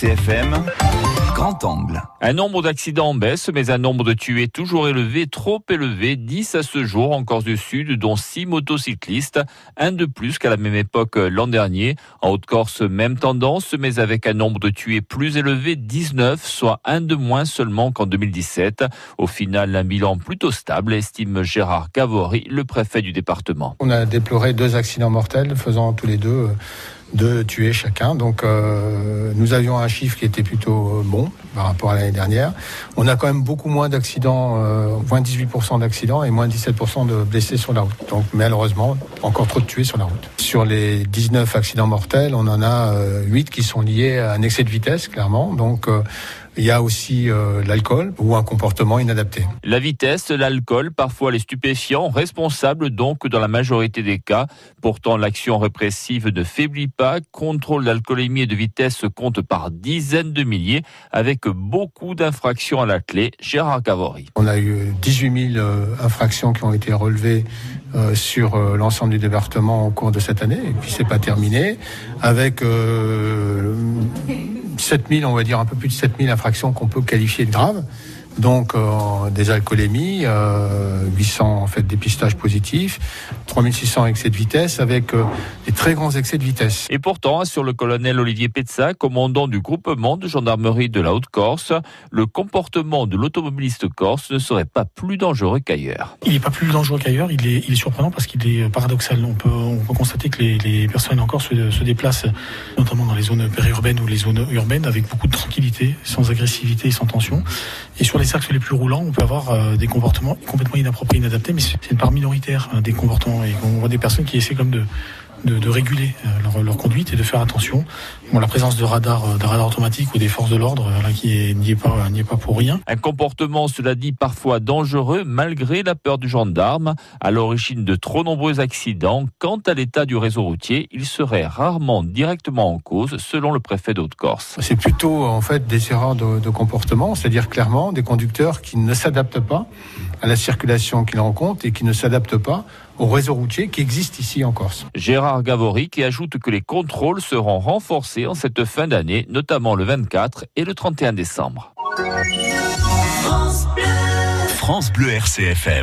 CFM, grand angle. Un nombre d'accidents en baisse, mais un nombre de tués toujours élevé, trop élevé, 10 à ce jour en Corse du Sud, dont 6 motocyclistes, un de plus qu'à la même époque l'an dernier. En Haute-Corse, même tendance, mais avec un nombre de tués plus élevé, 19, soit un de moins seulement qu'en 2017. Au final, un bilan plutôt stable, estime Gérard Gavory, le préfet du département. On a déploré deux accidents mortels, faisant tous les deux deux tués chacun. Donc euh, nous avions un chiffre qui était plutôt bon par rapport à l'année dernière. On a quand même beaucoup moins d'accidents, euh, moins 18% d'accidents et moins 17% de blessés sur la route. Donc malheureusement, encore trop de tués sur la route. Sur les 19 accidents mortels, on en a euh, 8 qui sont liés à un excès de vitesse, clairement. Donc euh, il y a aussi euh, l'alcool ou un comportement inadapté. La vitesse, l'alcool, parfois les stupéfiants, responsables donc dans la majorité des cas. Pourtant, l'action répressive ne faiblit pas. Contrôle d'alcoolémie et de vitesse compte par dizaines de milliers, avec beaucoup d'infractions à la clé. Gérard Gavory. On a eu 18 000 euh, infractions qui ont été relevées euh, sur euh, l'ensemble du département au cours de cette année, et puis c'est pas terminé, avec euh, 7000, on va dire un peu plus de 7000 infractions qu'on peut qualifier de graves. Donc des alcoolémies, euh, 800 en fait dépistages positifs, 3600 excès de vitesse avec euh, des très grands excès de vitesse. Et pourtant, assure le colonel Olivier Petza, commandant du groupement de gendarmerie de la Haute-Corse, le comportement de l'automobiliste corse ne serait pas plus dangereux qu'ailleurs. Il n'est pas plus dangereux qu'ailleurs, il est, il est surprenant parce qu'il est paradoxal. On peut, on peut constater que les, les personnes en Corse se, se déplacent notamment dans les zones périurbaines ou les zones urbaines avec beaucoup de tranquillité, sans agressivité et sans tension. Et sur les axes les plus roulants, on peut avoir euh, des comportements complètement inappropriés, inadaptés, mais c'est une part minoritaire hein, des comportements. Et on voit des personnes qui essaient comme de, de, de réguler euh, leur, leur, conduite et de faire attention. Bon, la présence de radars, euh, de radars automatiques ou des forces de l'ordre, là, qui n'y est pas, n'y est pas pour rien. Un comportement, cela dit, parfois dangereux, malgré la peur du gendarme, à l'origine de trop nombreux accidents. Quant à l'état du réseau routier, il serait rarement directement en cause, selon le préfet d'Haute-Corse. C'est plutôt, en fait, des erreurs de, de comportement, c'est-à-dire clairement des conducteurs qui ne s'adaptent pas à la circulation qu'ils rencontrent et qui ne s'adaptent pas au réseau routier qui existe ici en Corse. Gérard Gavory qui ajoute que les contrôles seront renforcés en cette fin d'année, notamment le 24 et le 31 décembre. France Bleu, France Bleu RCFM.